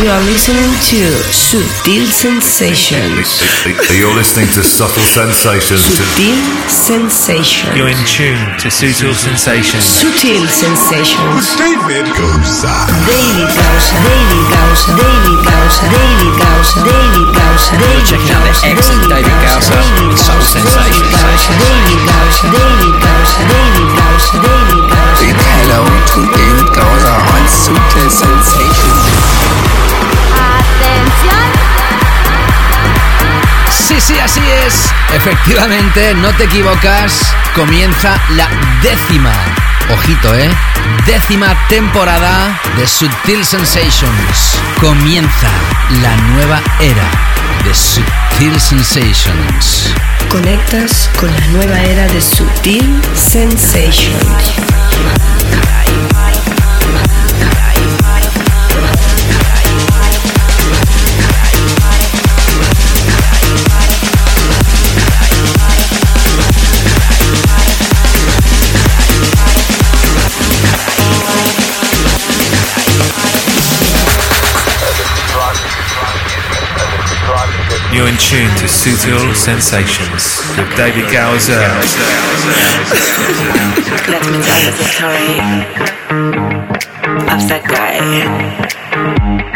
You are listening to Sutil Sensations. You're listening to Subtle Sensations. Sutil Sensations. You're in tune to Sutil Sensations. Sutil Sensations. David Goza. Daily Gausa. Daily Gausa. Daily Gausa. Daily Gausa. Daily Gausa. Daily Checking out the excellent David Gausa with Soul Sensations. Daily Gausa. Daily Gausa. Daily Gausa. Daily Gausa. Big hello to David Gausa on Sutil Sensations. Sí, sí, así es. Efectivamente, no te equivocas. Comienza la décima, ojito, ¿eh? Décima temporada de Subtil Sensations. Comienza la nueva era de Subtil Sensations. Conectas con la nueva era de Sutil Sensations. You're in tune to Sutil Sensations with David Gowser. Let me tell you the story of guy.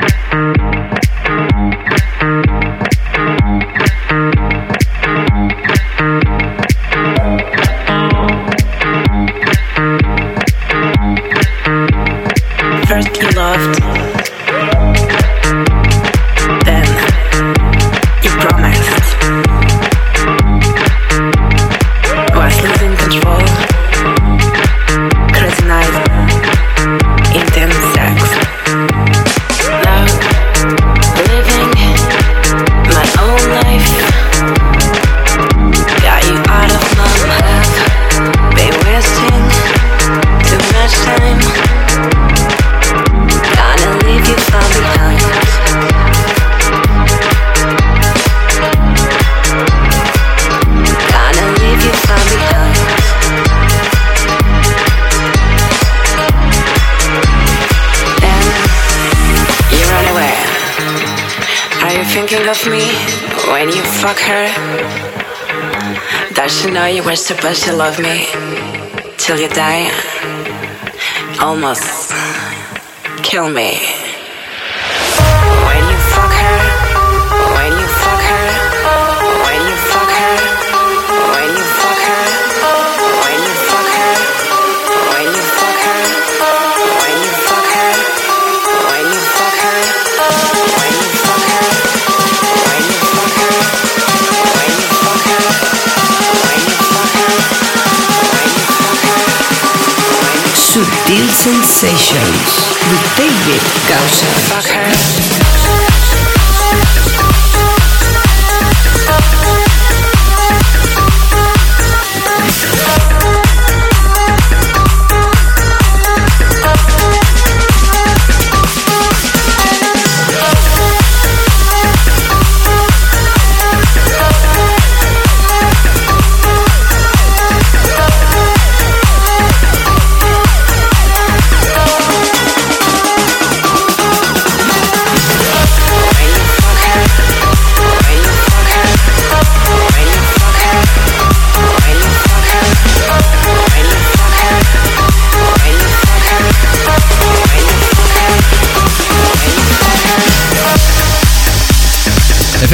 Fuck her? Does she know you were supposed to love me till you die? Almost kill me. Subtil Sensations de David Gausser.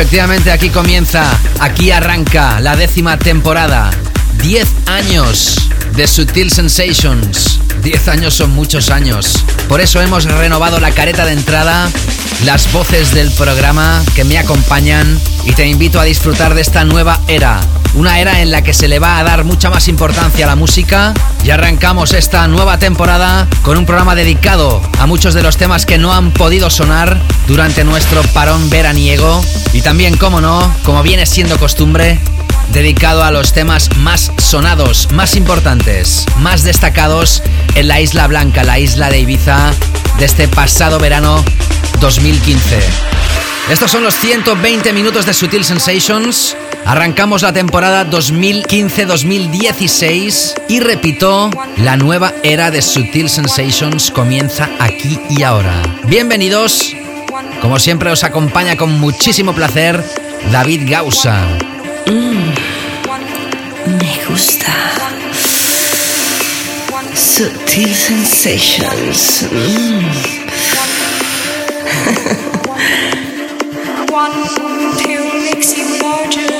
Efectivamente, aquí comienza, aquí arranca la décima temporada. 10 años de Sutil Sensations. 10 años son muchos años. Por eso hemos renovado la careta de entrada, las voces del programa que me acompañan y te invito a disfrutar de esta nueva era. Una era en la que se le va a dar mucha más importancia a la música y arrancamos esta nueva temporada con un programa dedicado a muchos de los temas que no han podido sonar durante nuestro parón veraniego y también, como no, como viene siendo costumbre, dedicado a los temas más sonados, más importantes, más destacados en la Isla Blanca, la isla de Ibiza, de este pasado verano 2015. Estos son los 120 minutos de Sutil Sensations. Arrancamos la temporada 2015-2016 y repito, la nueva era de Sutil Sensations comienza aquí y ahora. Bienvenidos Como siempre os acompaña con muchísimo placer David Gausa. Me gusta. Sutil Sensations. Mm. One pill makes you larger,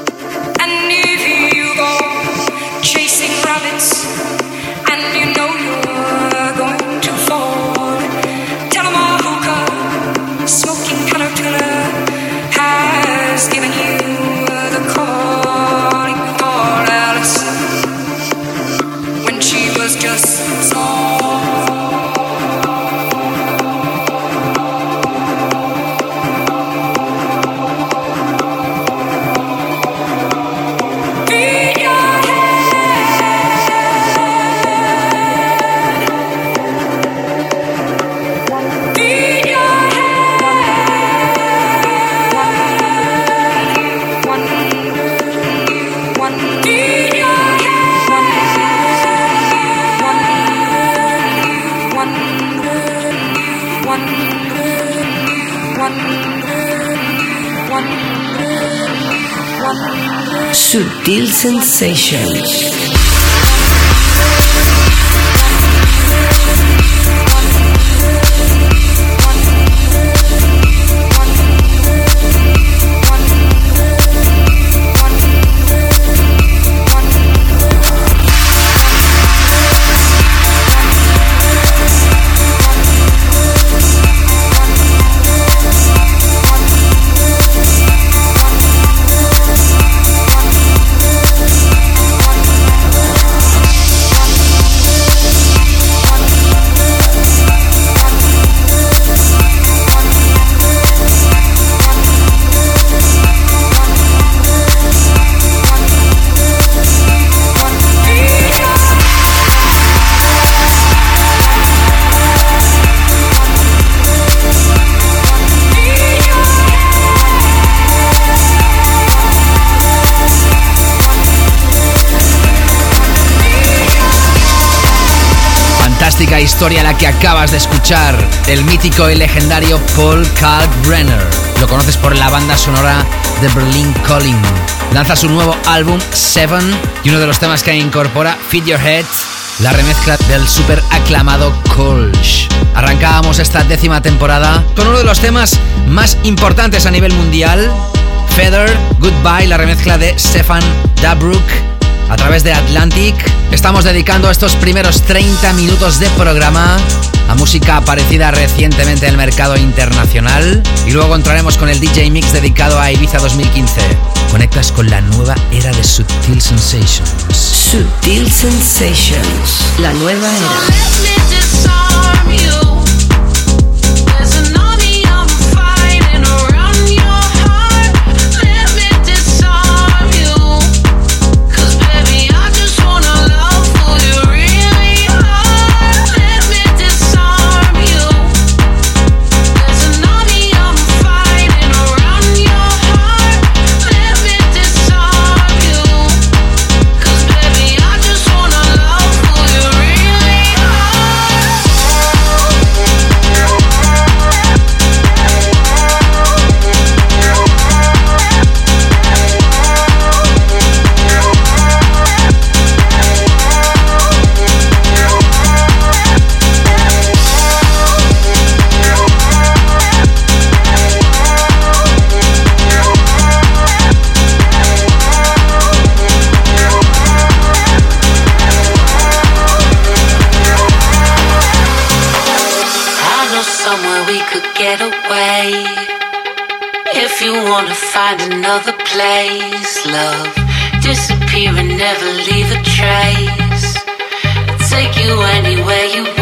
Sutil Sensations. Fantástica historia la que acabas de escuchar. El mítico y legendario Paul Kalkbrenner. Lo conoces por la banda sonora de Berlin Calling. Lanza su nuevo álbum Seven y uno de los temas que incorpora Feed Your Head, la remezcla del super aclamado Kolsch. Arrancábamos esta décima temporada con uno de los temas más importantes a nivel mundial, Feather Goodbye, la remezcla de Stefan Dabrook a través de Atlantic. Estamos dedicando estos primeros 30 minutos de programa a música aparecida recientemente en el mercado internacional y luego entraremos con el DJ Mix dedicado a Ibiza 2015. Conectas con la nueva era de Subtil Sensations. Sutil Sensations. La nueva era. place, love. Disappear and never leave a trace. I'll take you anywhere you want.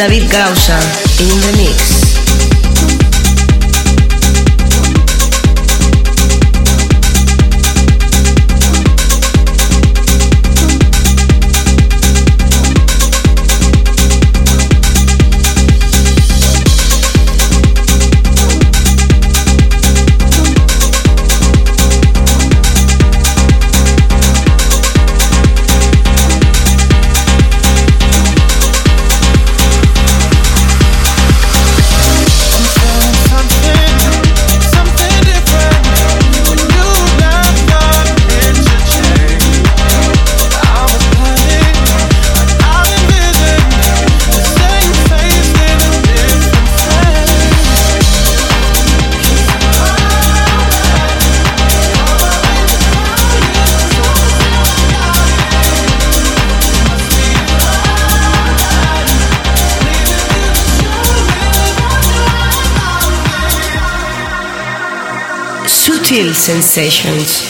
David Gausa. sensations.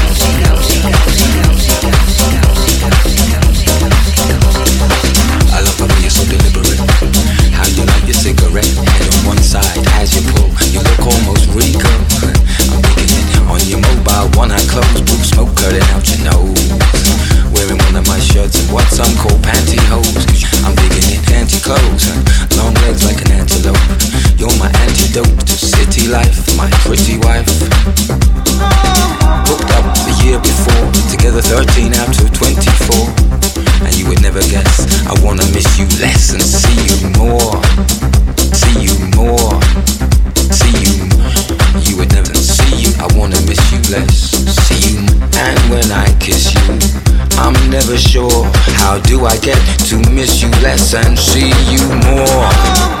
You more?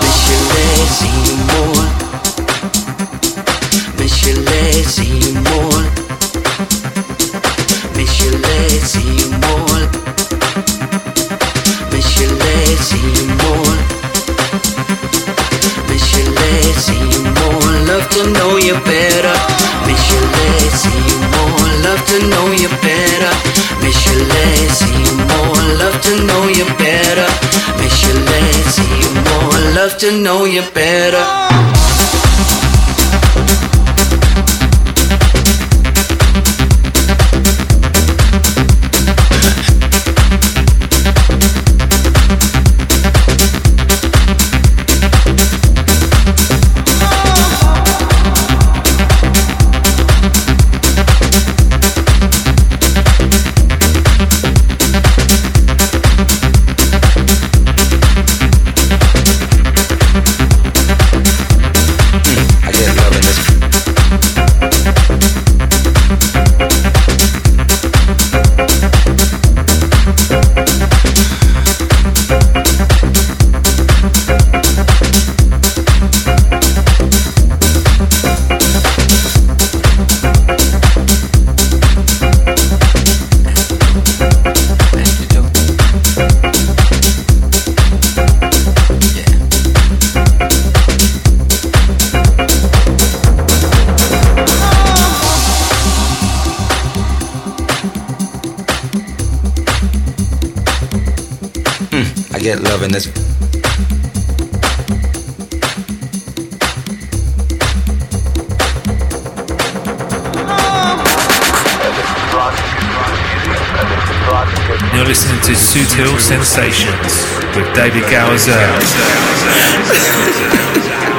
Miss you less, see you more. To know you better. To Sutil Sensations with David Gower.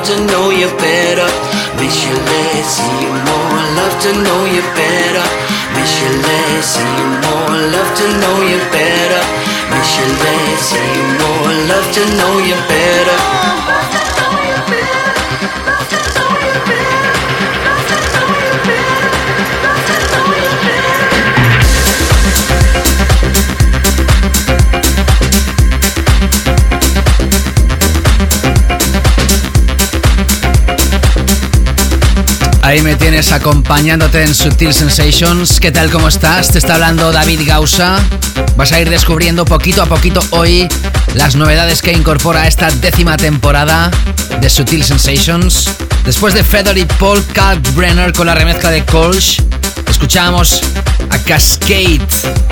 Love to know you better. Miss you less, see you more. Love to know you better. Miss you less, see you more. Love to know you better. Miss you less, see you more. Love to know you better. Ahí me tienes acompañándote en Sutil Sensations. ¿Qué tal? ¿Cómo estás? Te está hablando David Gausa. Vas a ir descubriendo poquito a poquito hoy las novedades que incorpora esta décima temporada de Sutil Sensations. Después de y Paul Kalkbrenner con la remezcla de Kolsch, escuchamos a Cascade,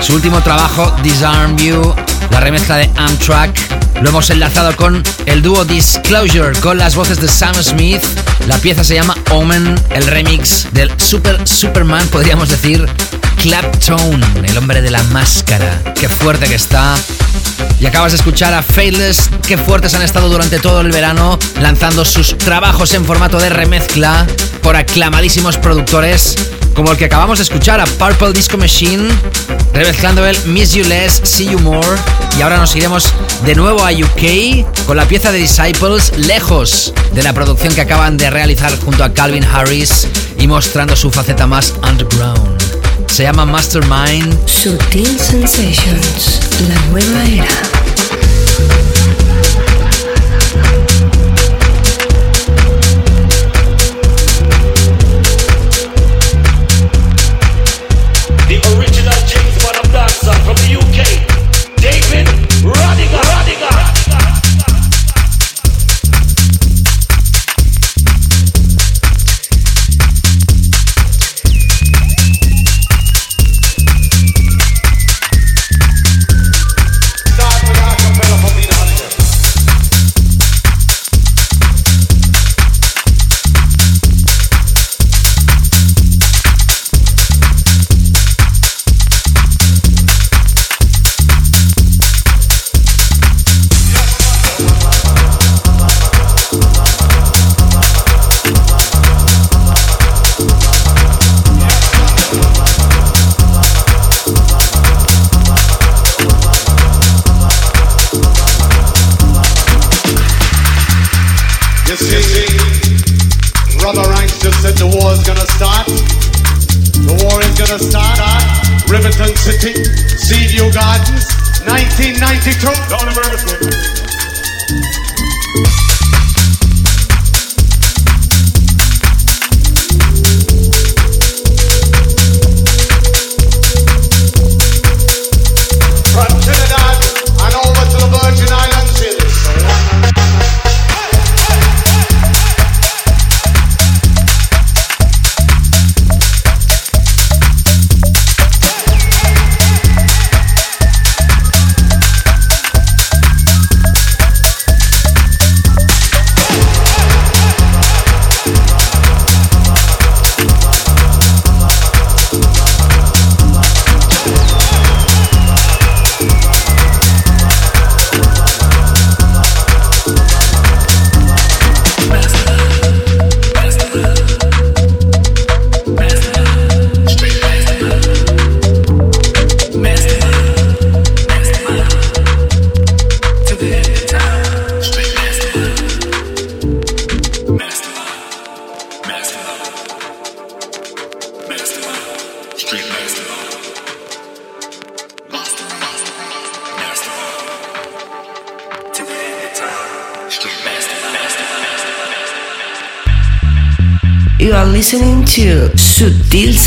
su último trabajo, Disarm You, la remezcla de Amtrak. Lo hemos enlazado con el dúo Disclosure, con las voces de Sam Smith. La pieza se llama Omen, el remix del Super Superman, podríamos decir, Claptone, el hombre de la máscara. Qué fuerte que está. Y acabas de escuchar a Faithless, qué fuertes han estado durante todo el verano lanzando sus trabajos en formato de remezcla por aclamadísimos productores como el que acabamos de escuchar a Purple Disco Machine, remezclando el Miss You Less, See You More. Y ahora nos iremos de nuevo a UK con la pieza de Disciples, lejos de la producción que acaban de realizar junto a Calvin Harris y mostrando su faceta más underground. Se llama Mastermind. Sutil Sensations, la nueva era.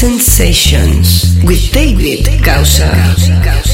Sensations with David Causa.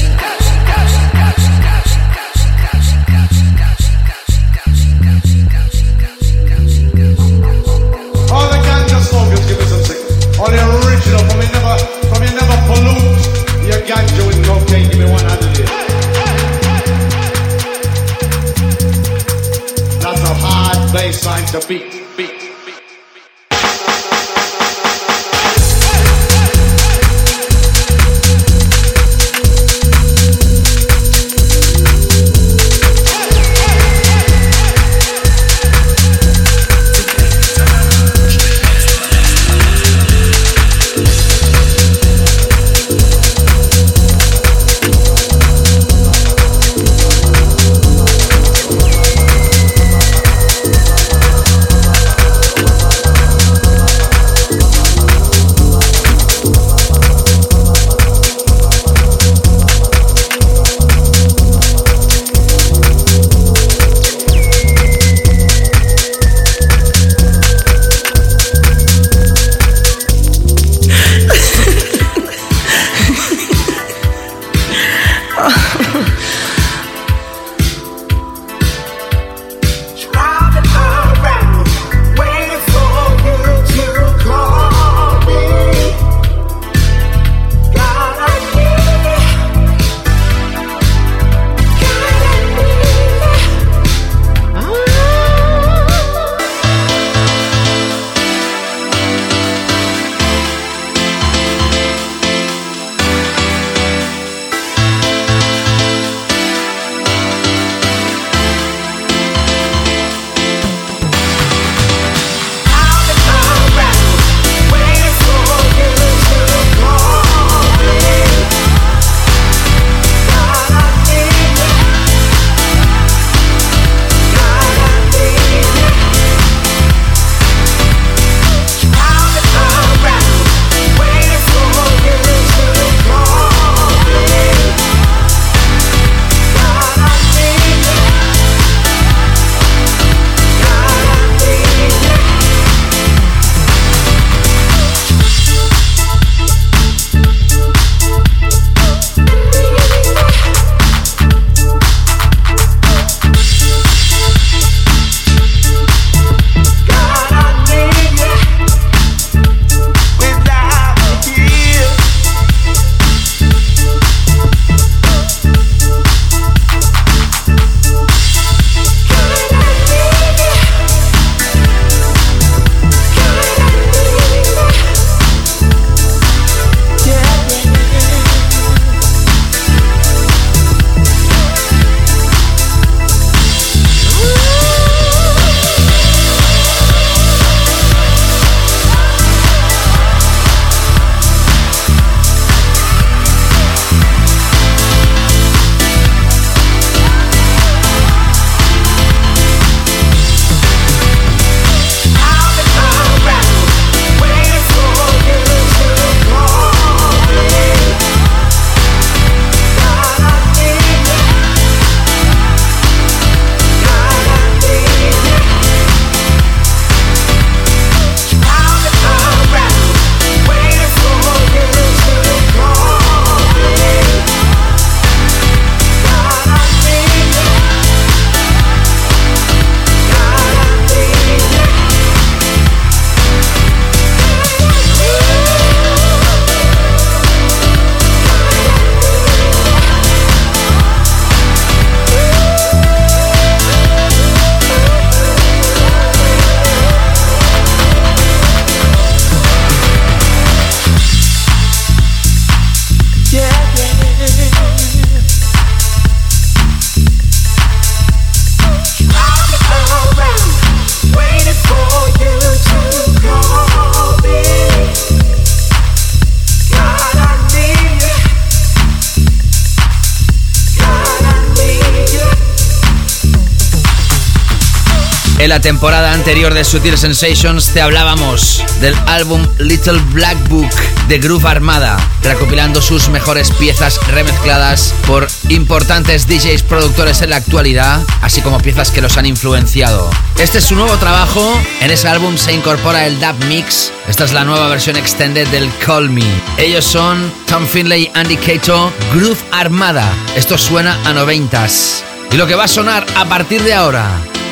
La temporada anterior de Sutil Sensations te hablábamos del álbum Little Black Book de Groove Armada, recopilando sus mejores piezas remezcladas por importantes DJs productores en la actualidad, así como piezas que los han influenciado. Este es su nuevo trabajo, en ese álbum se incorpora el Dub Mix, esta es la nueva versión extended del Call Me. Ellos son Tom Finlay, Andy Cato, Groove Armada. Esto suena a noventas. Y lo que va a sonar a partir de ahora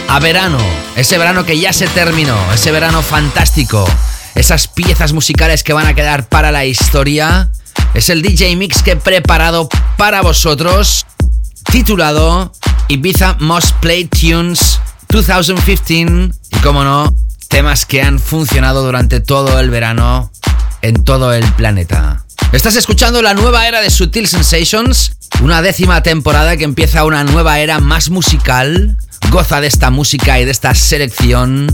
a verano, ese verano que ya se terminó, ese verano fantástico, esas piezas musicales que van a quedar para la historia, es el DJ Mix que he preparado para vosotros, titulado Ibiza Most Played Tunes 2015, y como no, temas que han funcionado durante todo el verano en todo el planeta. Estás escuchando la nueva era de Sutil Sensations, una décima temporada que empieza una nueva era más musical, Goza de esta música y de esta selección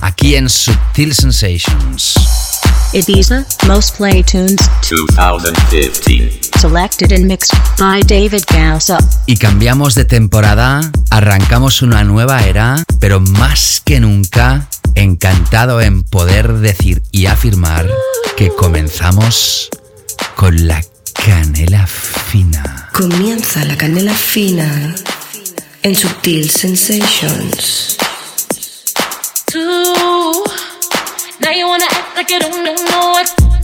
aquí en Subtil Sensations. Ibiza Most Play Tunes 2015. Selected and mixed by David Gausa. Y cambiamos de temporada, arrancamos una nueva era, pero más que nunca, encantado en poder decir y afirmar que comenzamos con la canela fina. Comienza la canela fina en Subtil Sensations. Two. Now you wanna act like you don't know what.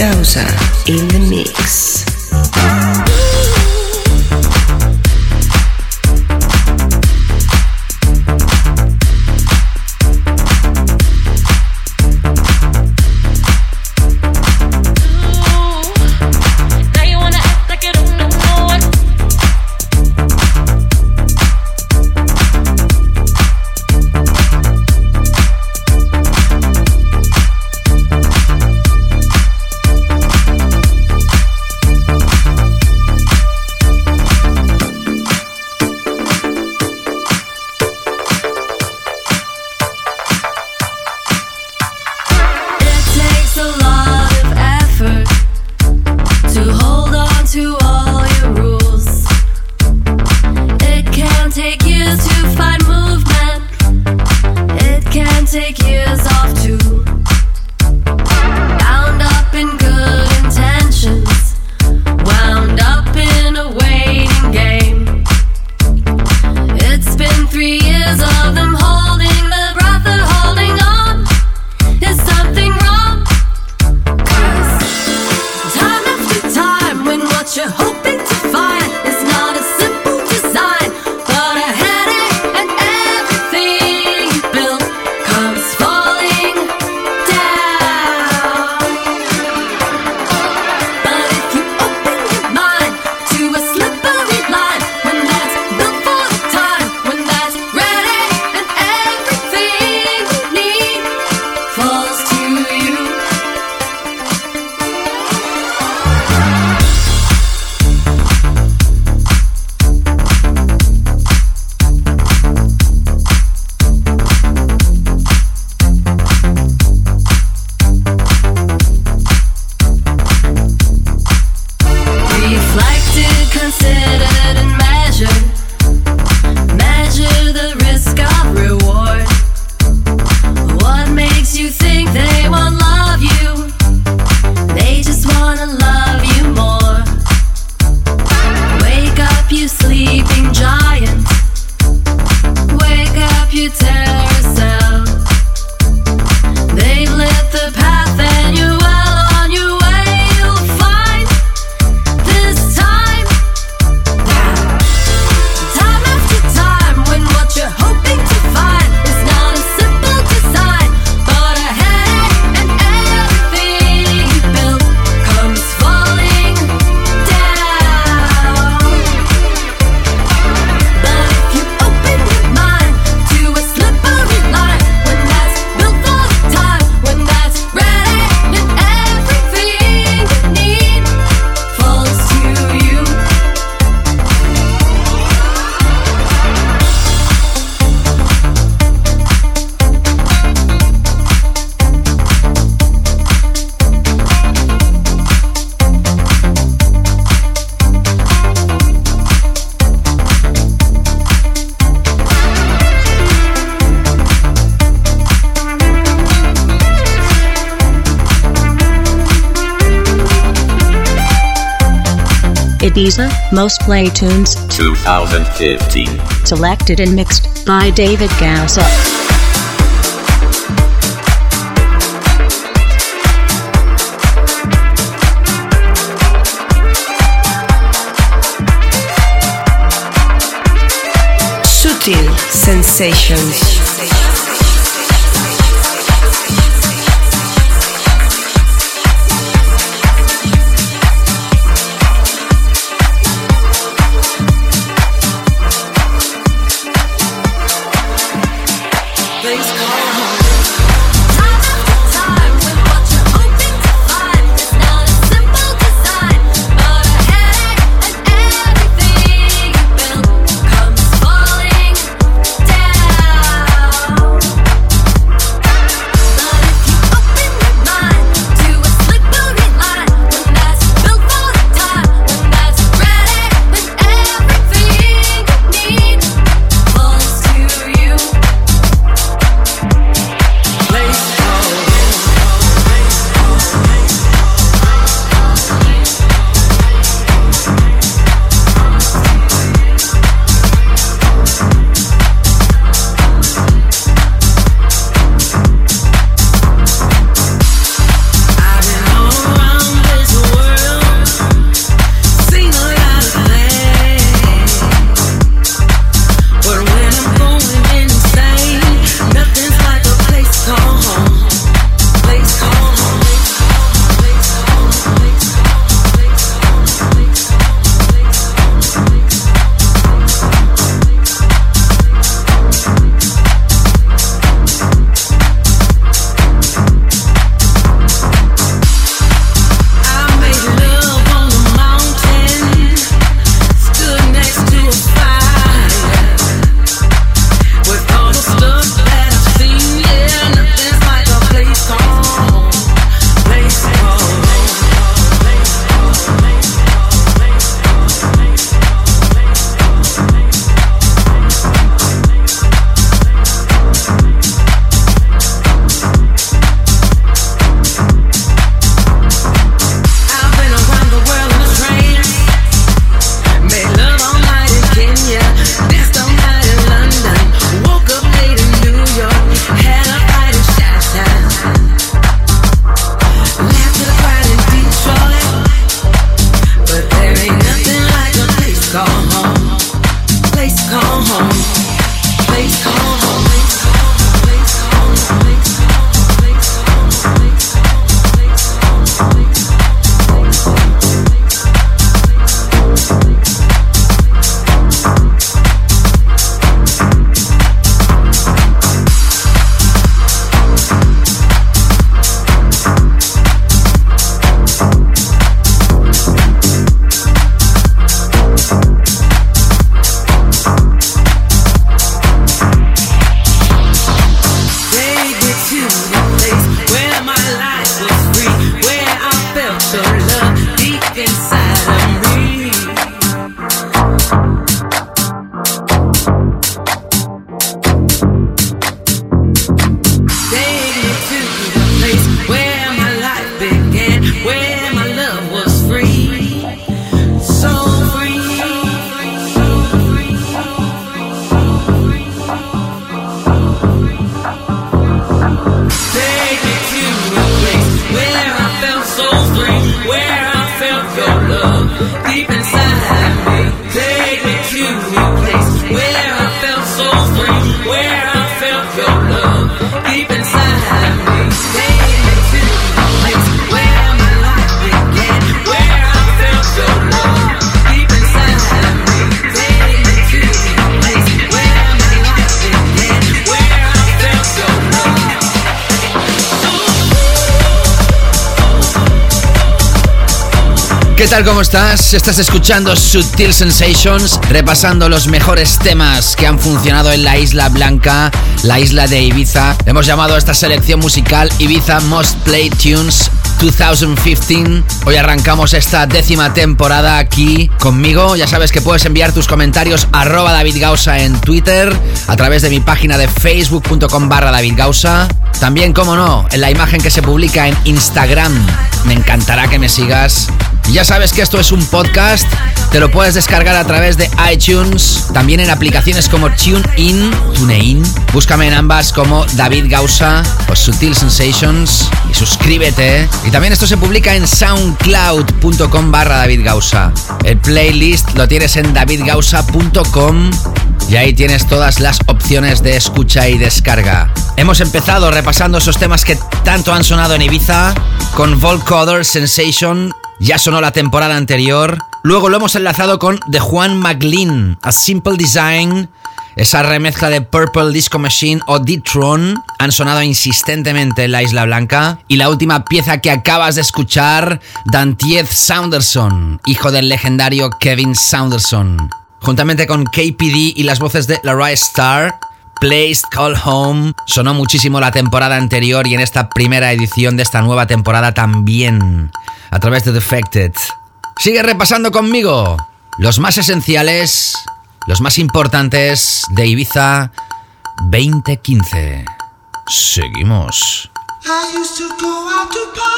causa. Deezer, Most Play Tunes 2015. Selected and mixed by David Gausser. Sutil Sensations. ¿Cómo estás? Estás escuchando Sutil Sensations, repasando los mejores temas que han funcionado en la Isla Blanca, la isla de Ibiza. Hemos llamado a esta selección musical Ibiza Most Play Tunes 2015. Hoy arrancamos esta décima temporada aquí conmigo. Ya sabes que puedes enviar tus comentarios arroba David en Twitter, a través de mi página de facebook.com barra. También, como no, en la imagen que se publica en Instagram. Me encantará que me sigas. Ya sabes que esto es un podcast, te lo puedes descargar a través de iTunes, también en aplicaciones como TuneIn, TuneIn. Búscame en ambas como David Gausa o Sutil Sensations y suscríbete. Y también esto se publica en soundcloud.com barra David Gausa. El playlist lo tienes en davidgausa.com y ahí tienes todas las opciones de escucha y descarga. Hemos empezado repasando esos temas que tanto han sonado en Ibiza con Volcoder Sensation ya sonó la temporada anterior. Luego lo hemos enlazado con The Juan McLean, A Simple Design. Esa remezcla de Purple Disco Machine o D-Tron han sonado insistentemente en la Isla Blanca. Y la última pieza que acabas de escuchar, Dantiez Saunderson, hijo del legendario Kevin Saunderson. Juntamente con KPD y las voces de Larry Starr, Placed Call Home sonó muchísimo la temporada anterior y en esta primera edición de esta nueva temporada también a través de Defected. Sigue repasando conmigo los más esenciales, los más importantes de Ibiza 2015. Seguimos. I used to go out to parties.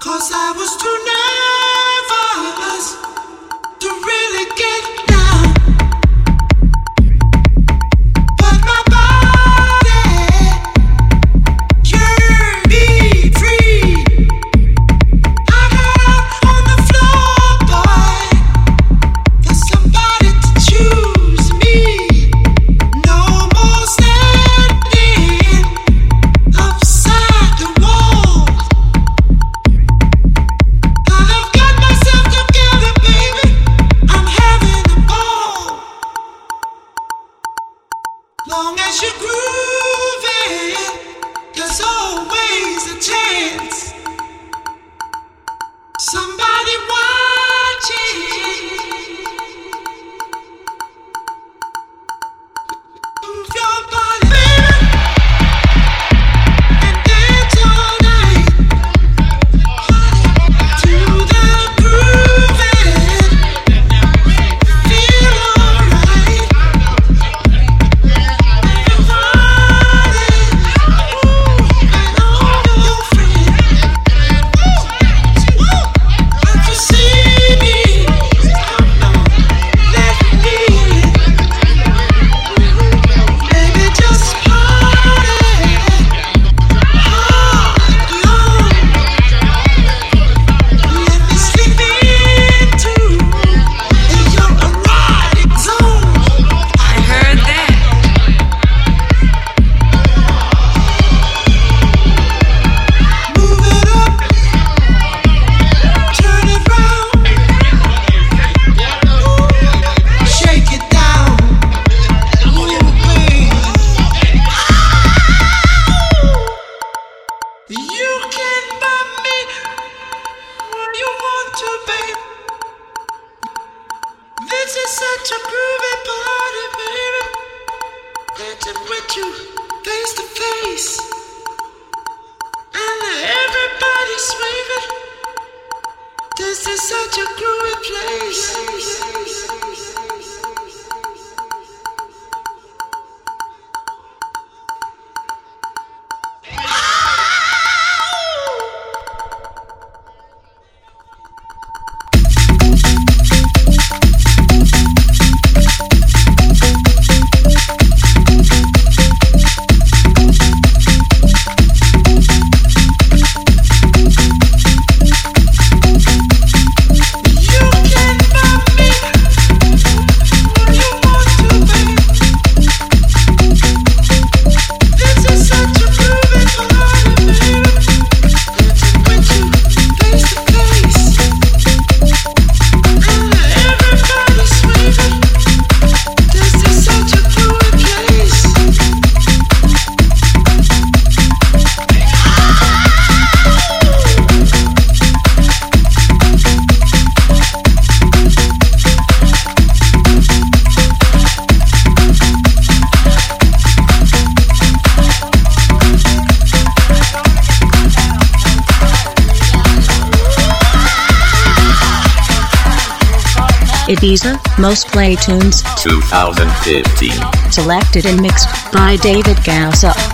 Cause I was too nervous to really get Most Play Tunes 2015. selected and mixed by David Gausa.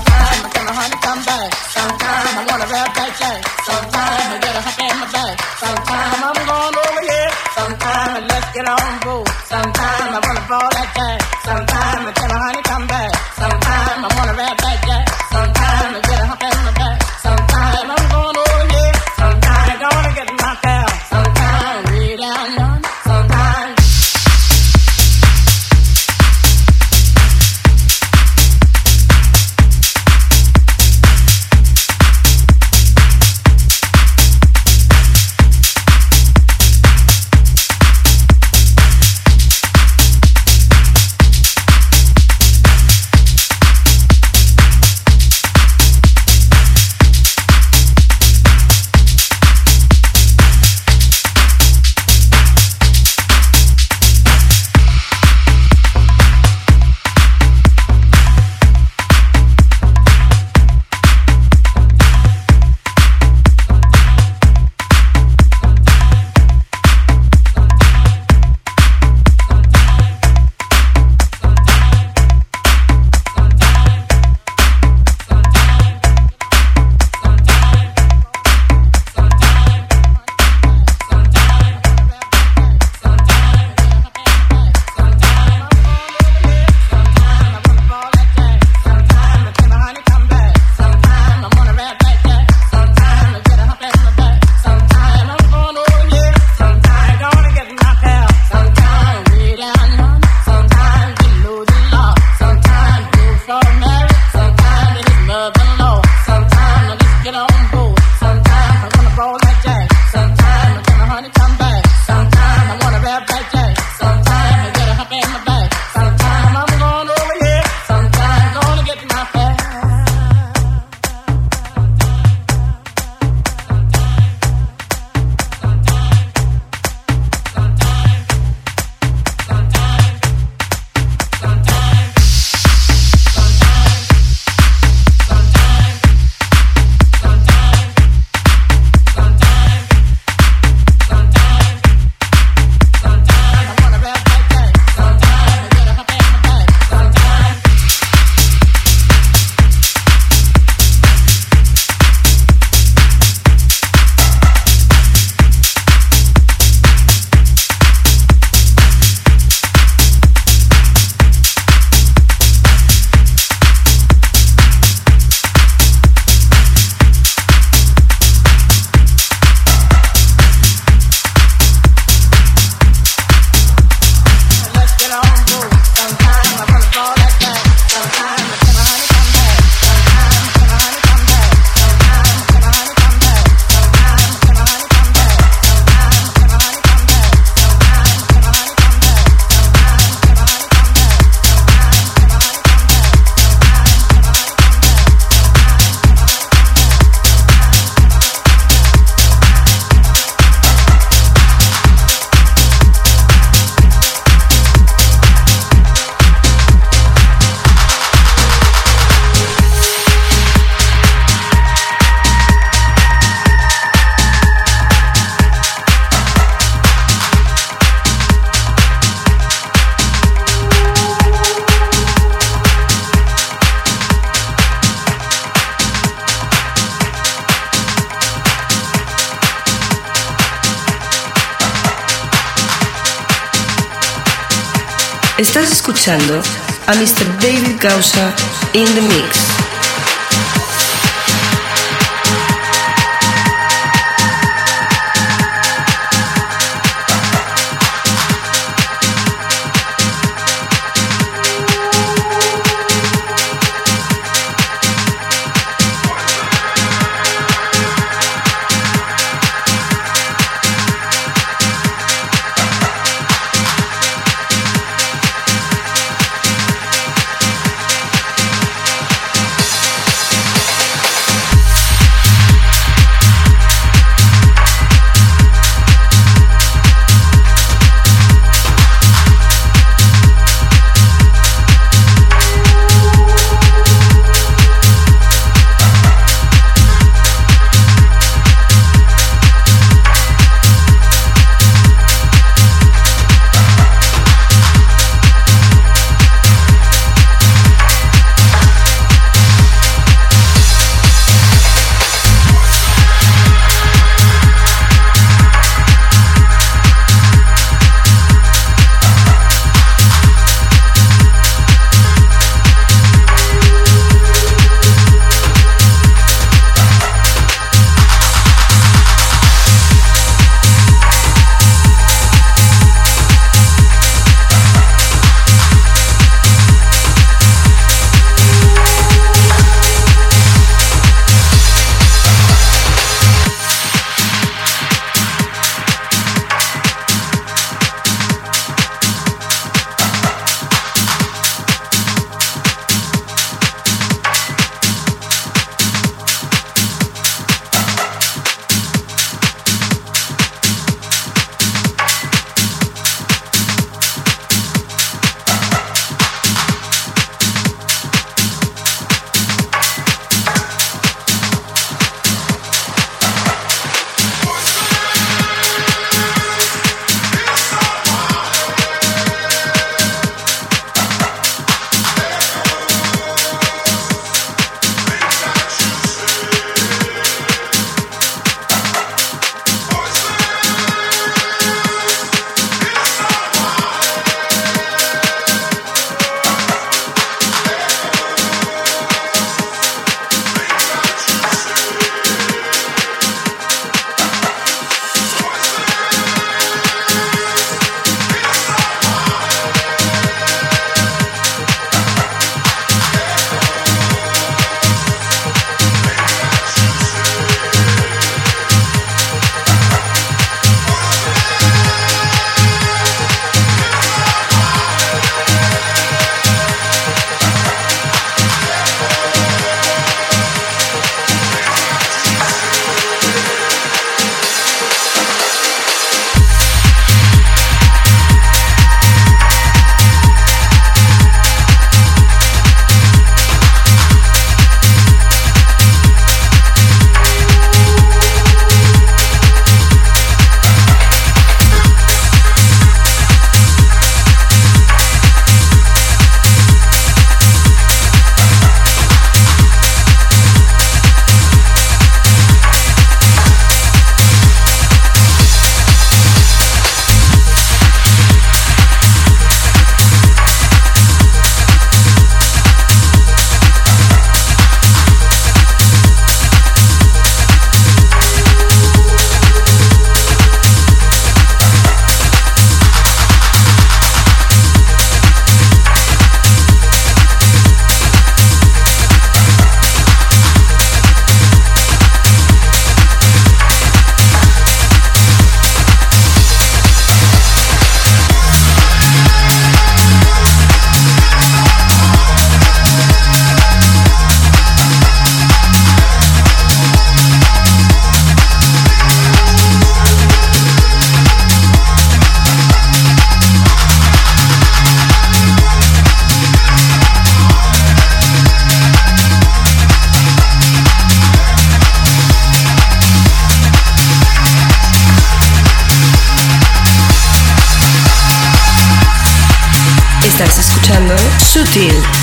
David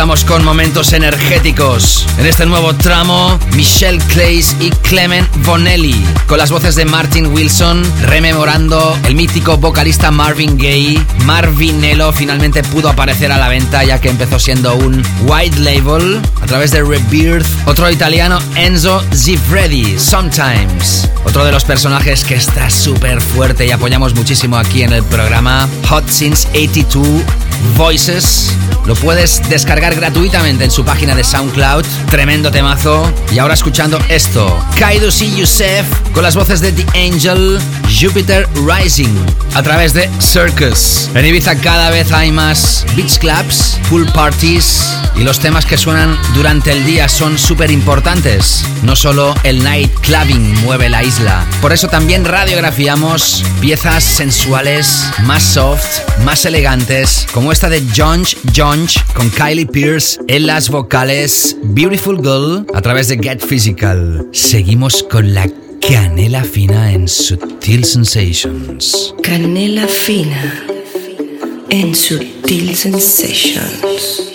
Estamos con momentos energéticos. En este nuevo tramo, Michelle Clays y Clement Bonelli, con las voces de Martin Wilson, rememorando el mítico vocalista Marvin Gaye. Marvinello finalmente pudo aparecer a la venta ya que empezó siendo un white label a través de Rebirth. Otro italiano, Enzo Zifredi, Sometimes. Otro de los personajes que está súper fuerte y apoyamos muchísimo aquí en el programa, Hot Since 82 Voices. Lo puedes descargar gratuitamente en su página de SoundCloud. Tremendo temazo. Y ahora escuchando esto. Kaido C. Youssef con las voces de The Angel, Jupiter Rising a través de Circus. En Ibiza cada vez hay más beach clubs, pool parties y los temas que suenan durante el día son súper importantes. No solo el night clubbing mueve la isla. Por eso también radiografiamos piezas sensuales, más soft, más elegantes, como esta de Jonge Con Kylie Pierce en las vocales Beautiful Girl a través de Get Physical. Seguimos con la canela fina en Sutil Sensations. Canela fina en Sutil Sensations.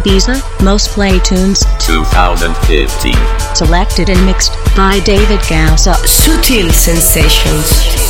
Ibiza Most Play Tunes 2015. selected and mixed by David Gausa. Sutil Sensations.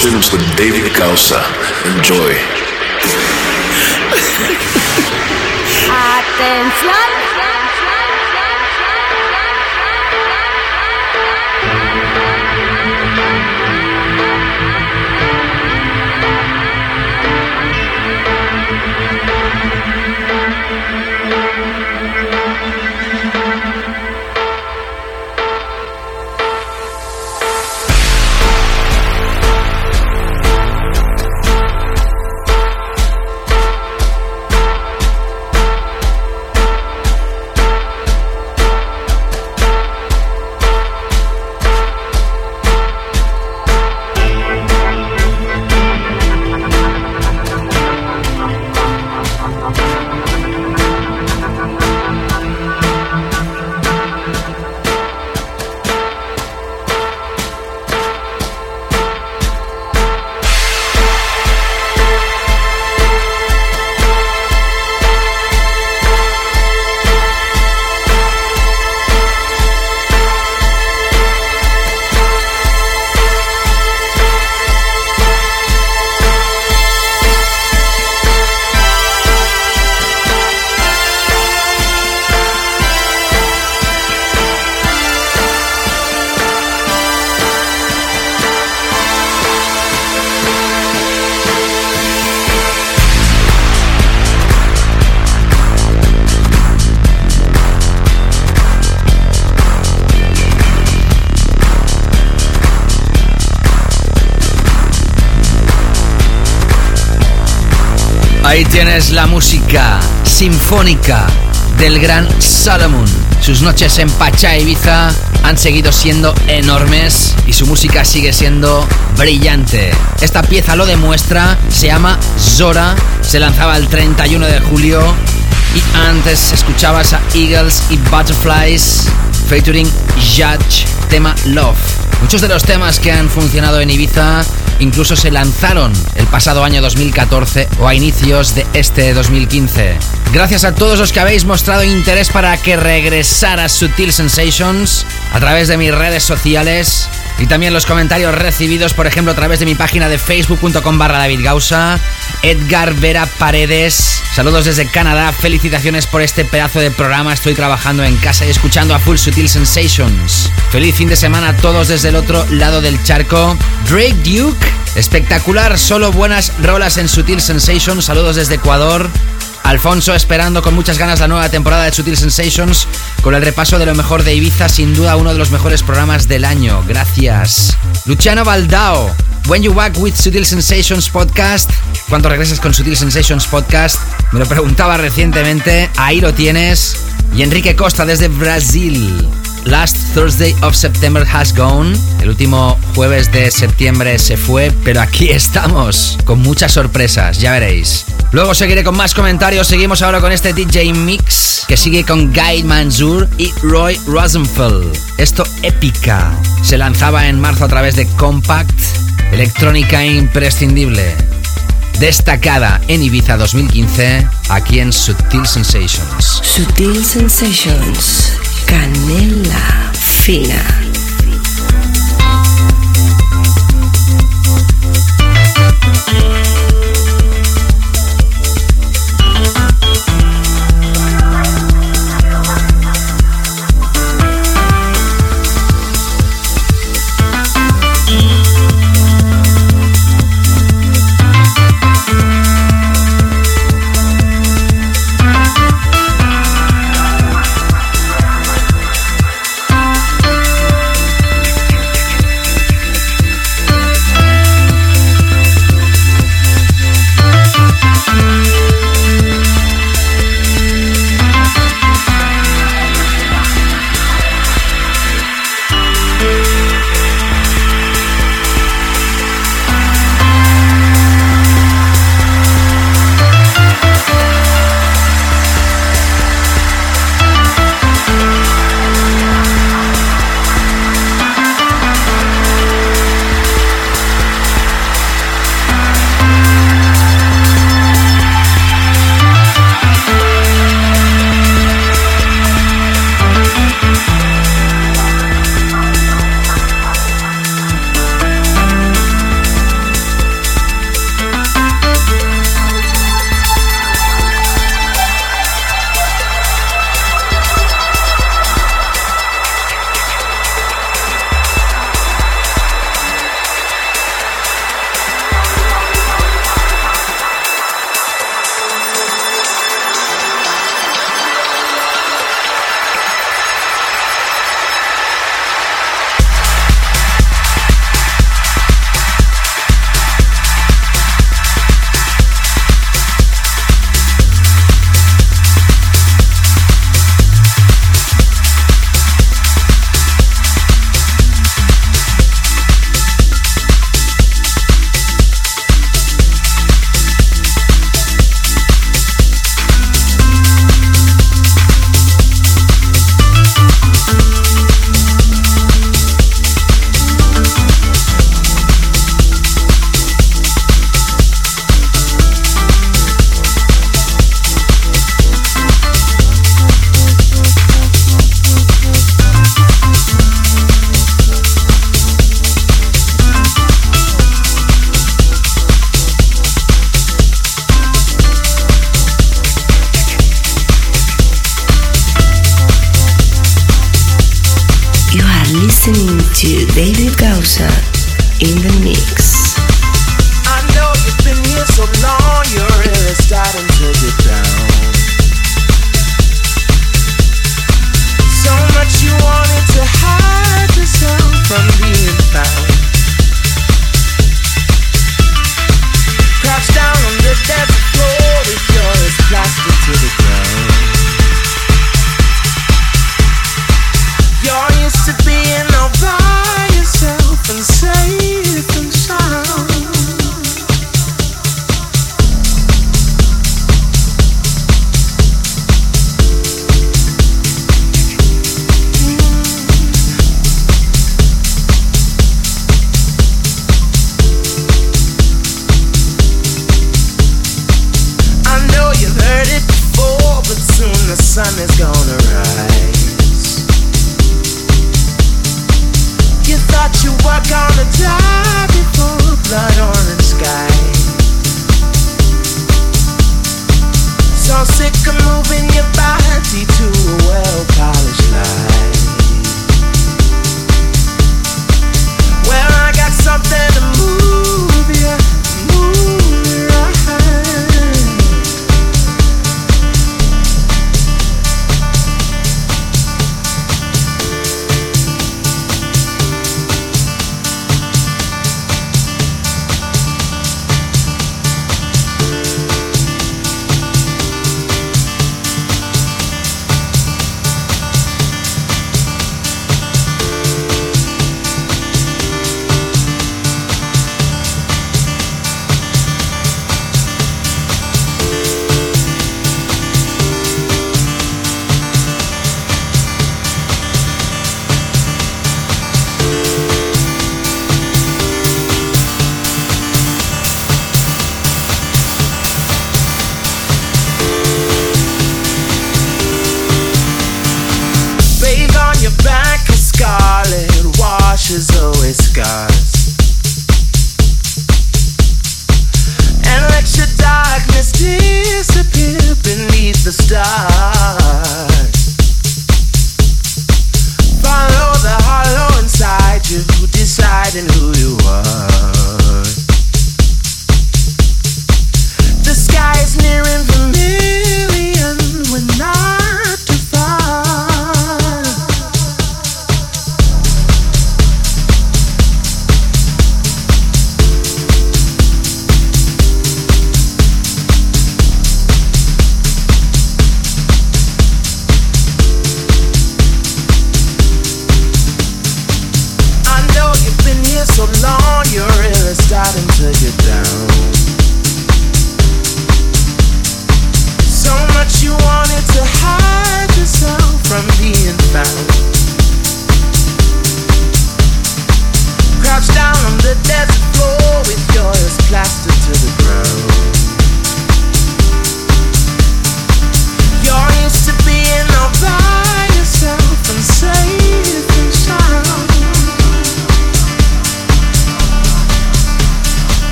Sensations with David Gausa. Enjoy. Tienes la música sinfónica del gran Solomon. Sus noches en Pacha Ibiza han seguido siendo enormes y su música sigue siendo brillante. Esta pieza lo demuestra, se llama Zora, se lanzaba el 31 de julio y antes escuchabas a Eagles y Butterflies featuring Judge, tema Love. Muchos de los temas que han funcionado en Ibiza incluso se lanzaron el pasado año 2014 o a inicios de este 2015. Gracias a todos los que habéis mostrado interés para que regresara Sutil Sensations a través de mis redes sociales y también los comentarios recibidos, por ejemplo, a través de mi página de facebook.com barra David Gausa, Edgar Vera Paredes, saludos desde Canadá, felicitaciones por este pedazo de programa, estoy trabajando en casa y escuchando a Full Sutil Sensations. Feliz fin de semana a todos desde el otro lado del charco. Drake Duke, espectacular, solo buenas rolas en Sutil Sensations, saludos desde Ecuador. Alfonso esperando con muchas ganas la nueva temporada de Sutil Sensations con el repaso de lo mejor de Ibiza, sin duda uno de los mejores programas del año. Gracias. Luciano Baldao, When You Back with Sutil Sensations Podcast. ¿Cuándo regresas con Sutil Sensations Podcast? Me lo preguntaba recientemente. Ahí lo tienes. Y Enrique Costa desde Brasil. Last Thursday of September has gone. El último jueves de septiembre se fue, pero aquí estamos con muchas sorpresas, ya veréis. Luego seguiré con más comentarios. Seguimos ahora con este DJ Mix que sigue con Guy Manzur y Roy Rosenfeld. Esto épica. Se lanzaba en marzo a través de Compact. Electrónica imprescindible. Destacada en Ibiza 2015, aquí en Sutil Sensations. Sutil Sensations. Canela fina.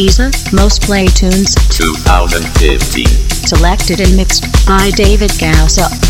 Deezer, most play tunes 2015. Selected and mixed by David Gausa.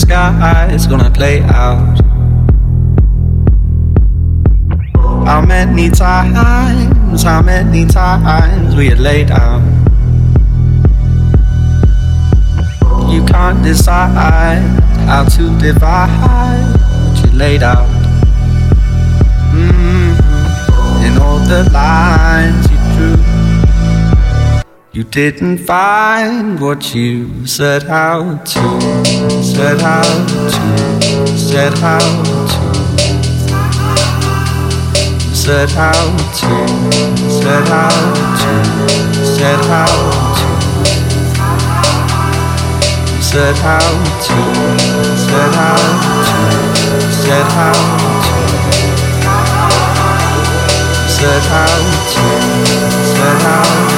Is gonna play out? How many times, how many times we had laid out? You can't decide how to divide what you laid out. Mm, in all the lines you drew, you didn't find what you set out to, set out to, set out to, set out to, set out to, set out to. Set out to, set out to, set out to. Set out to, set out to,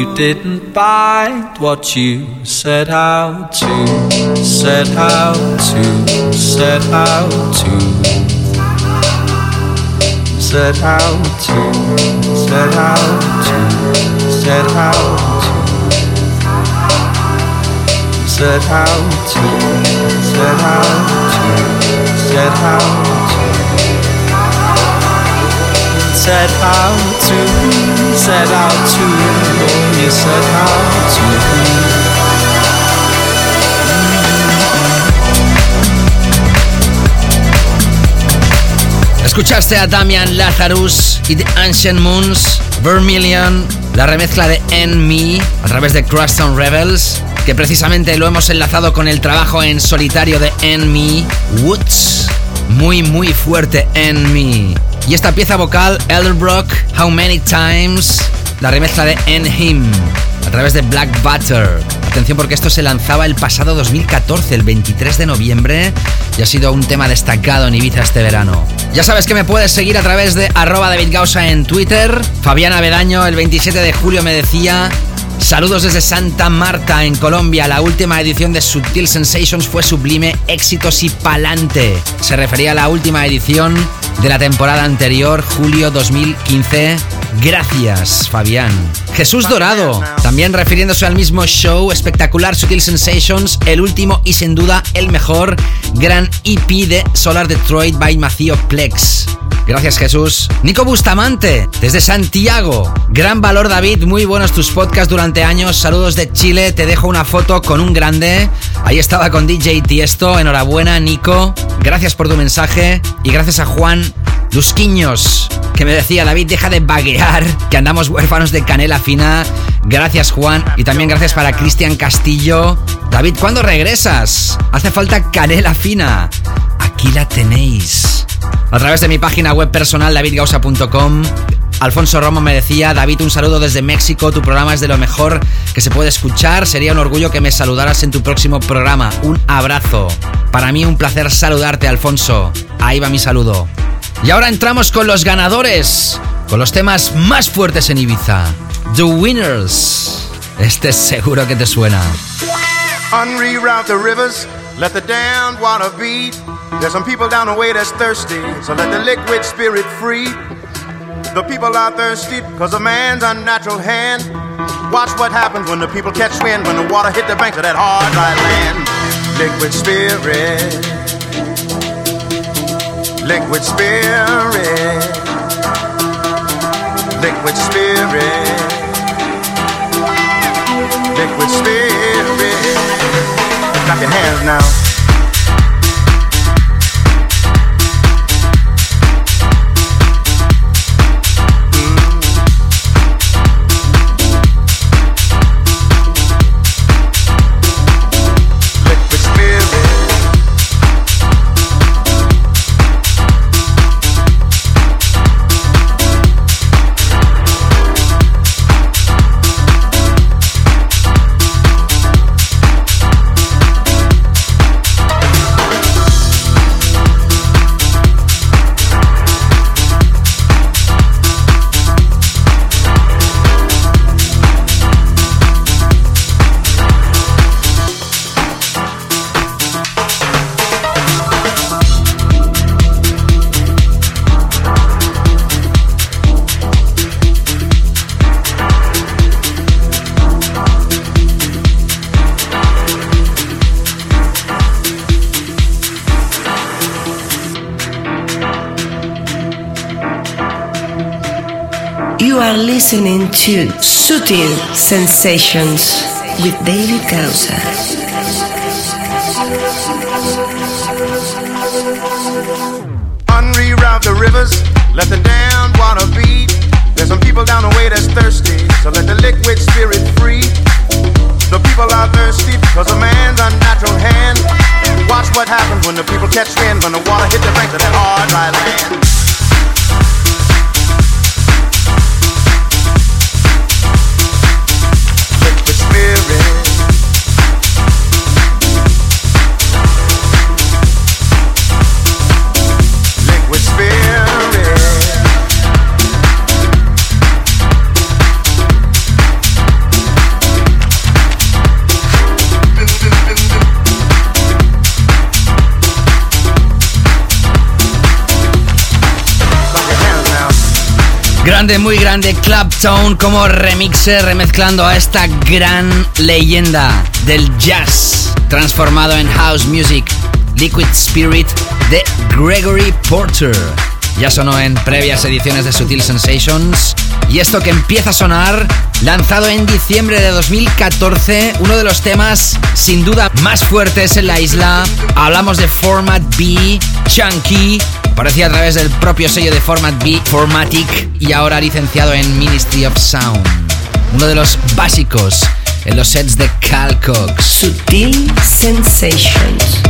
you didn't find what you set out to, set out to, set out to. Set out to, set out to, set out to, set out to, set out to, set out to, set out to set out to you set out to be. Escuchaste a Damian Lazarus y The Ancient Moons, Vermilion, la remezcla de En Me a través de Cruston Rebels, que precisamente lo hemos enlazado con el trabajo en solitario de En Me, Woods. Muy, muy fuerte En Me. Y esta pieza vocal, Elderbrock, How Many Times, la remezcla de En Him a través de Black Butter. Atención porque esto se lanzaba el pasado 2014, el 23 de noviembre, y ha sido un tema destacado en Ibiza este verano. Ya sabes que me puedes seguir a través de arroba David Gausa en Twitter. Fabiana Bedaño el 27 de julio me decía... Saludos desde Santa Marta, en Colombia. La última edición de Subtil Sensations fue sublime, éxitos y palante. Se refería a la última edición de la temporada anterior, julio 2015. Gracias, Fabián. Jesús Dorado, también refiriéndose al mismo show, espectacular Sutil Sensations, el último y sin duda el mejor gran EP de Solar Detroit by Macío Plex. Gracias Jesús. Nico Bustamante, desde Santiago. Gran valor David, muy buenos tus podcasts durante años. Saludos de Chile, te dejo una foto con un grande. Ahí estaba con DJ Tiesto. Enhorabuena Nico. Gracias por tu mensaje. Y gracias a Juan Lusquiños, que me decía David, deja de baguear, que andamos huérfanos de canela fina. Gracias Juan. Y también gracias para Cristian Castillo. David, ¿cuándo regresas? Hace falta canela fina. Aquí la tenéis. A través de mi página web personal davidgausa.com Alfonso Romo me decía, David, un saludo desde México, tu programa es de lo mejor que se puede escuchar, sería un orgullo que me saludaras en tu próximo programa, un abrazo. Para mí un placer saludarte, Alfonso. Ahí va mi saludo. Y ahora entramos con los ganadores, con los temas más fuertes en Ibiza. The Winners. Este seguro que te suena. Unreroute the rivers, let the damned water beat. There's some people down the way that's thirsty, so let the liquid spirit free. The people are thirsty because of man's unnatural hand. Watch what happens when the people catch wind, when the water hit the banks of that hard, dry land. Liquid spirit, liquid spirit, liquid spirit, liquid spirit. Clap your hands now. To Sutil Sensations with David Gausa. Unreroute the rivers, let the damned water beat. There's some people down the way that's thirsty, so let the liquid spirit free. The people are thirsty because of man's unnatural hand. Watch what happens when the people catch wind, when the water hit the banks of that hard, dry land. Grande, muy grande, Clapton como remixer, remezclando a esta gran leyenda del jazz, transformado en house music, Liquid Spirit de Gregory Porter. Ya sonó en previas ediciones de Sutil Sensations. Y esto que empieza a sonar, lanzado en diciembre de 2014, uno de los temas sin duda más fuertes en la isla. Hablamos de Format B, Chunky, Aparecía a través del propio sello de Format B, Formatic, y ahora licenciado en Ministry of Sound. Uno de los básicos en los sets de Calcox. Sutil Sensations.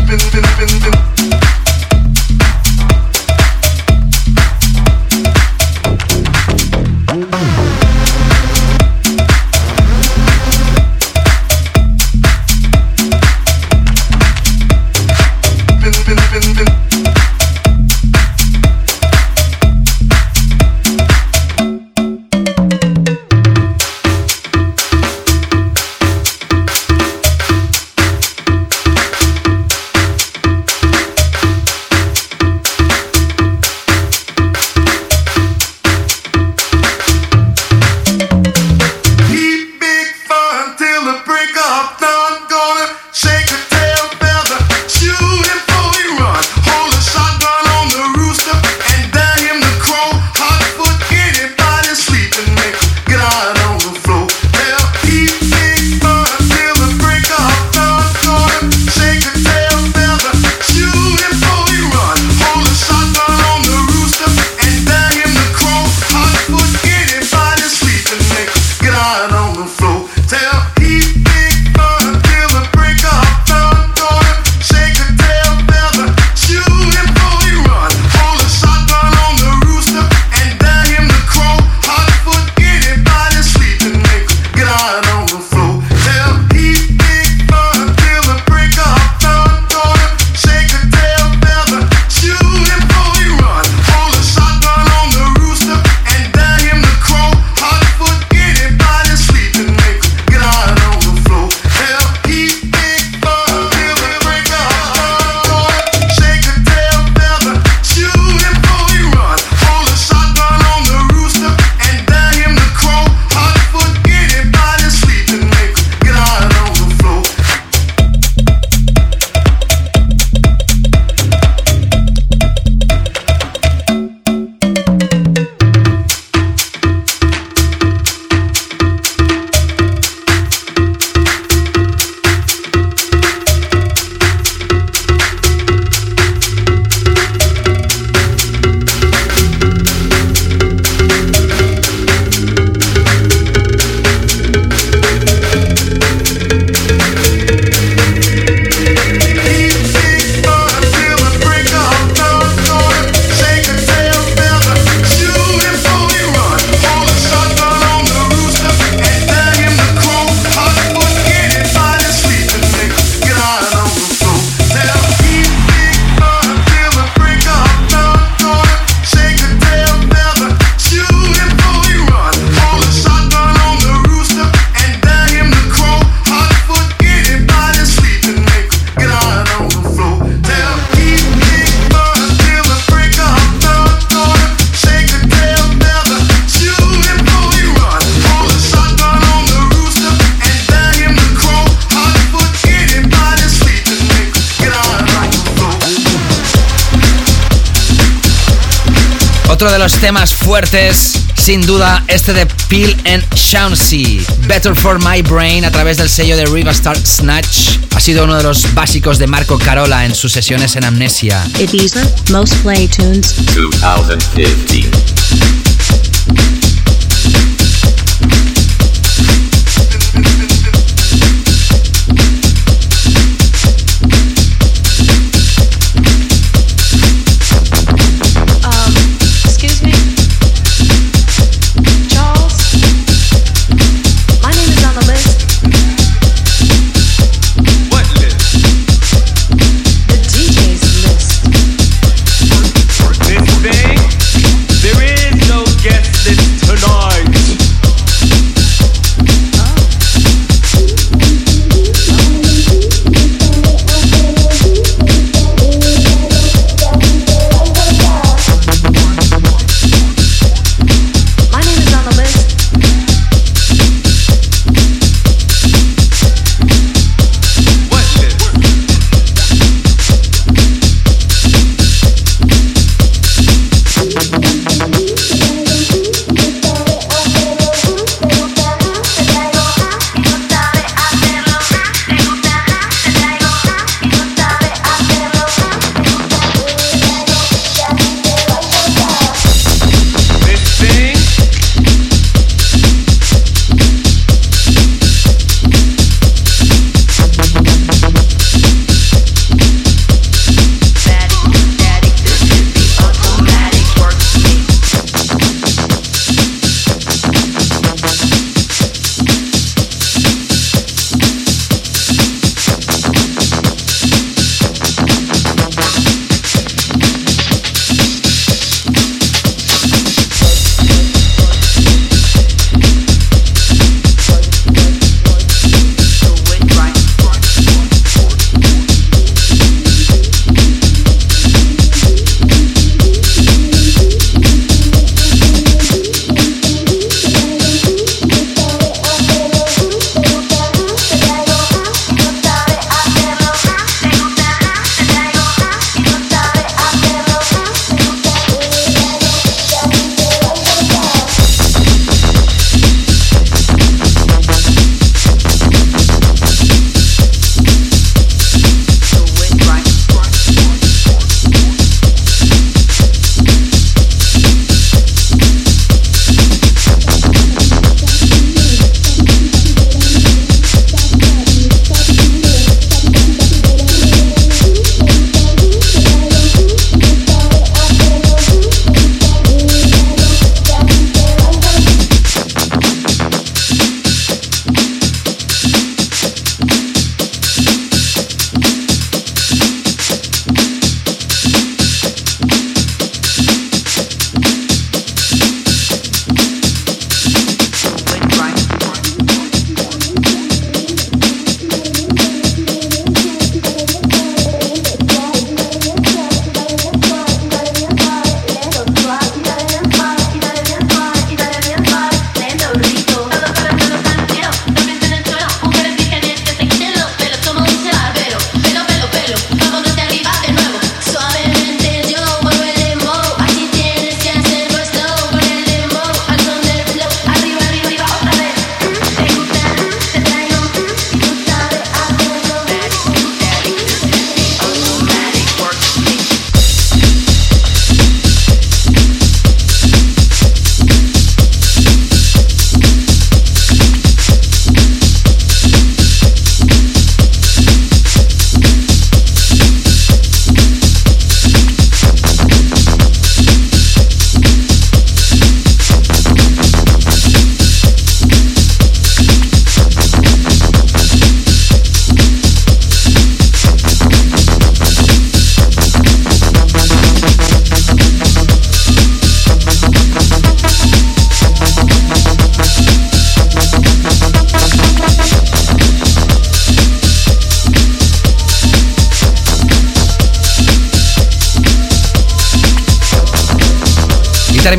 Fuertes, sin duda, este de Peel and Chauncey. Better for My Brain a través del sello de Riva Star Snatch. Ha sido uno de los básicos de Marco Carola en sus sesiones en Amnesia. Ibiza, most play tunes. 2015.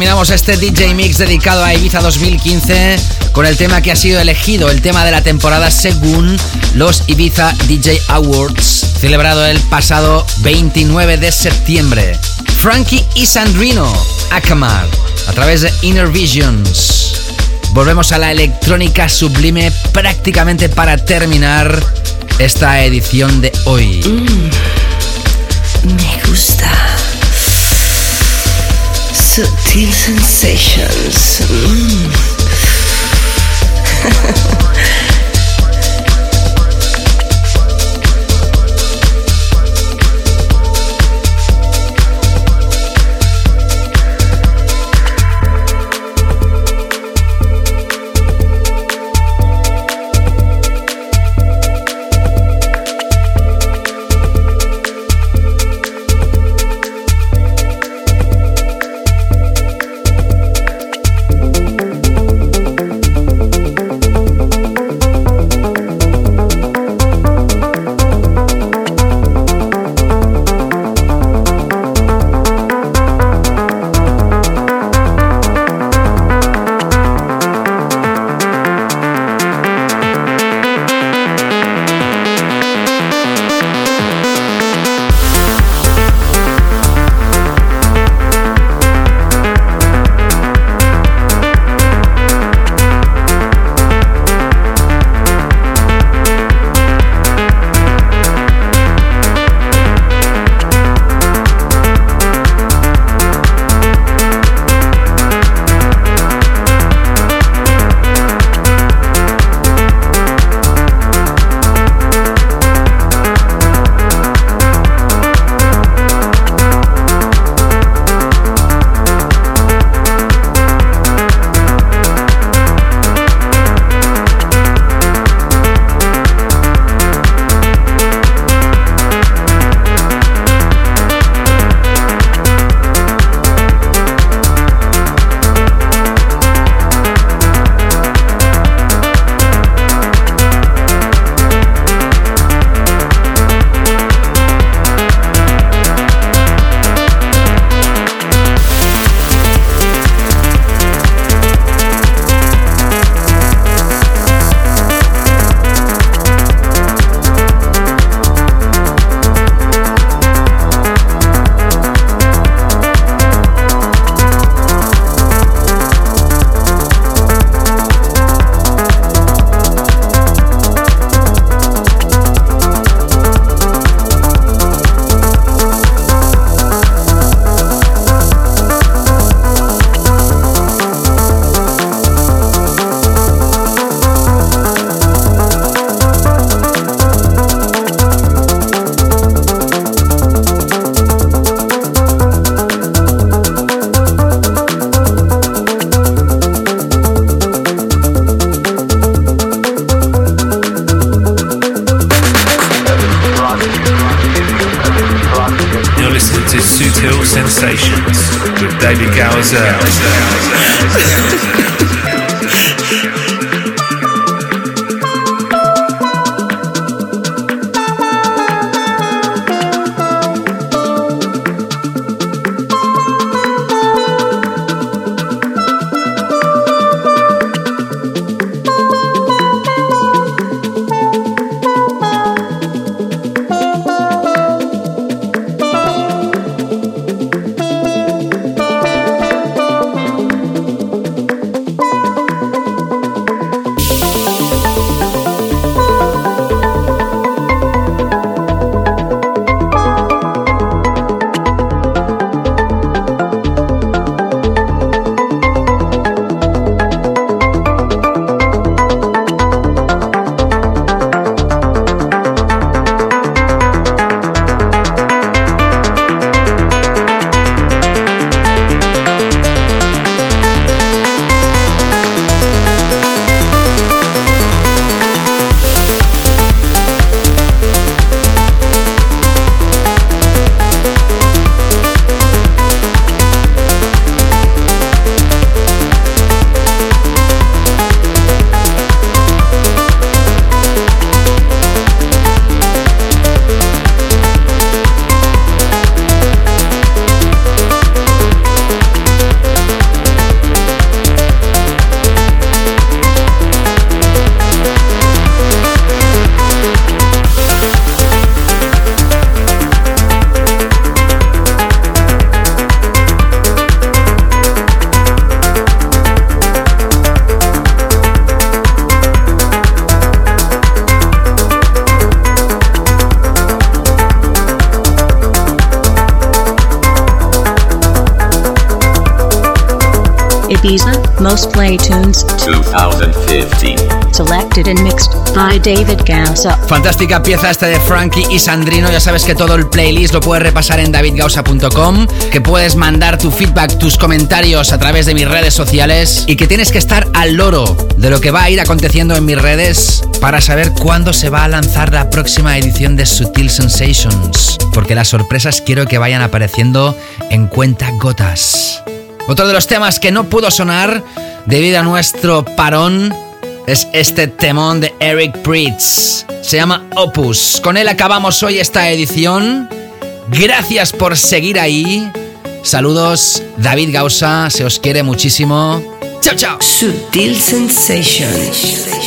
Terminamos este DJ Mix dedicado a Ibiza 2015 con el tema que ha sido elegido, el tema de la temporada según los Ibiza DJ Awards, celebrado el pasado 29 de septiembre. Frankie y Sandrino, Akamar, a través de Inner Visions. Volvemos a la electrónica sublime prácticamente para terminar esta edición de hoy. Me gusta. Subtle sensations. Mm. 2015. selected and mixed by David Gausa. Fantástica pieza esta de Frankie y Sandrino. Ya sabes que todo el playlist lo puedes repasar en davidgausa.com, que puedes mandar tu feedback, tus comentarios a través de mis redes sociales y que tienes que estar al loro de lo que va a ir aconteciendo en mis redes para saber cuándo se va a lanzar la próxima edición de Sutil Sensations. Porque las sorpresas quiero que vayan apareciendo en cuenta gotas. Otro de los temas que no pudo sonar debido a nuestro parón es este temón de Eric Pritz. Se llama Opus. Con él acabamos hoy esta edición. Gracias por seguir ahí. Saludos, David Gausa. Se os quiere muchísimo. Chao, chao. Sutil Sensations.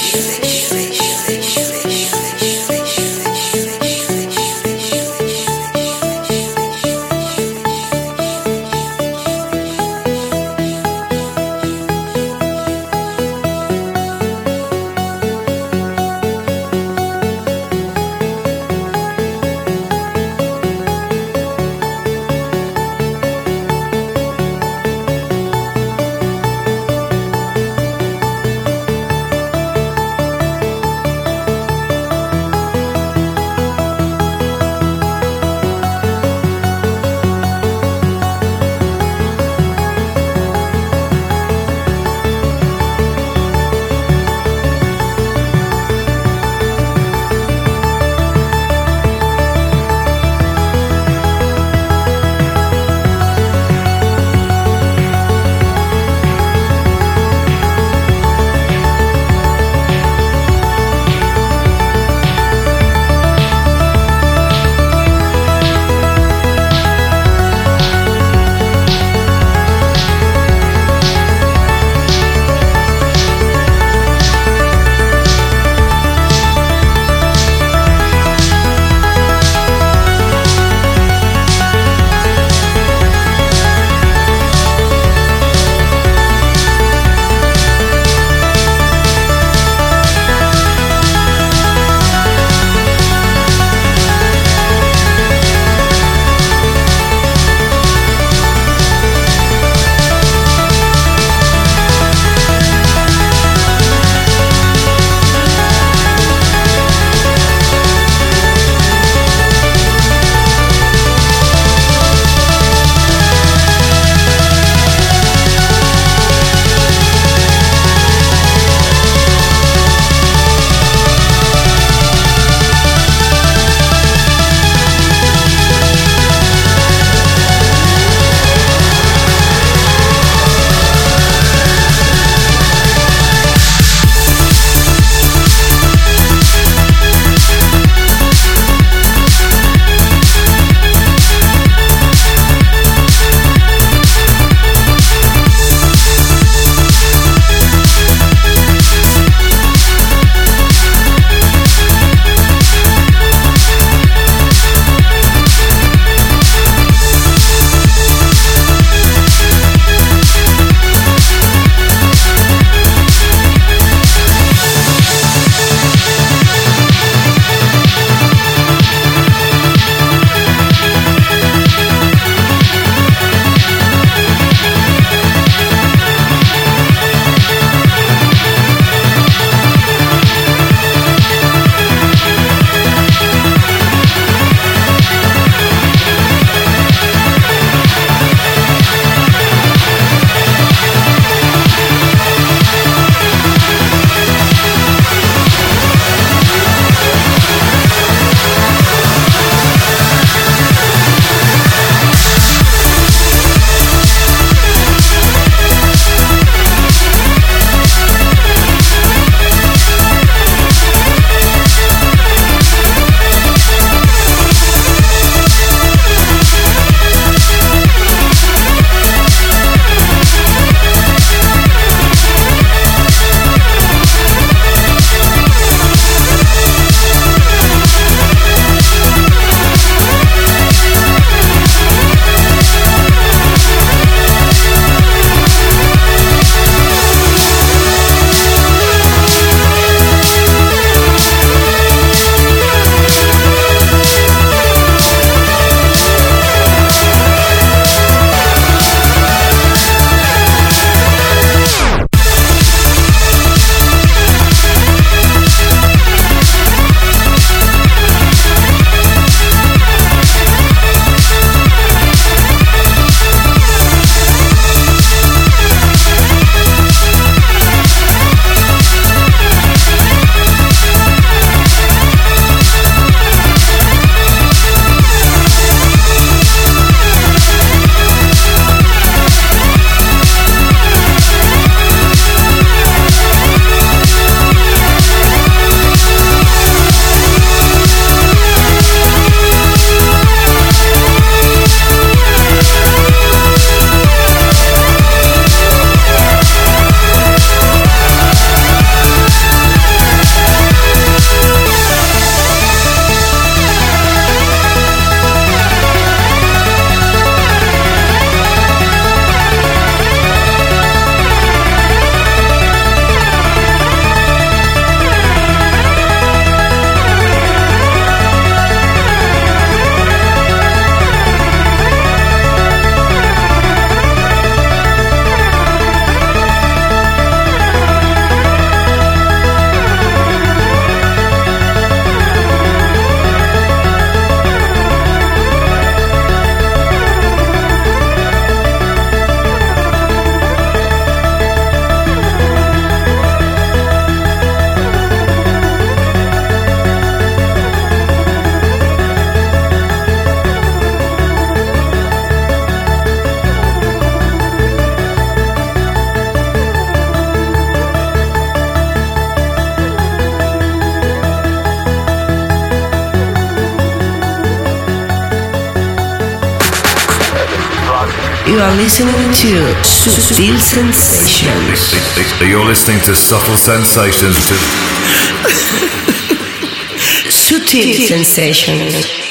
Listening to Subtle Sensations. Subtle Sensations.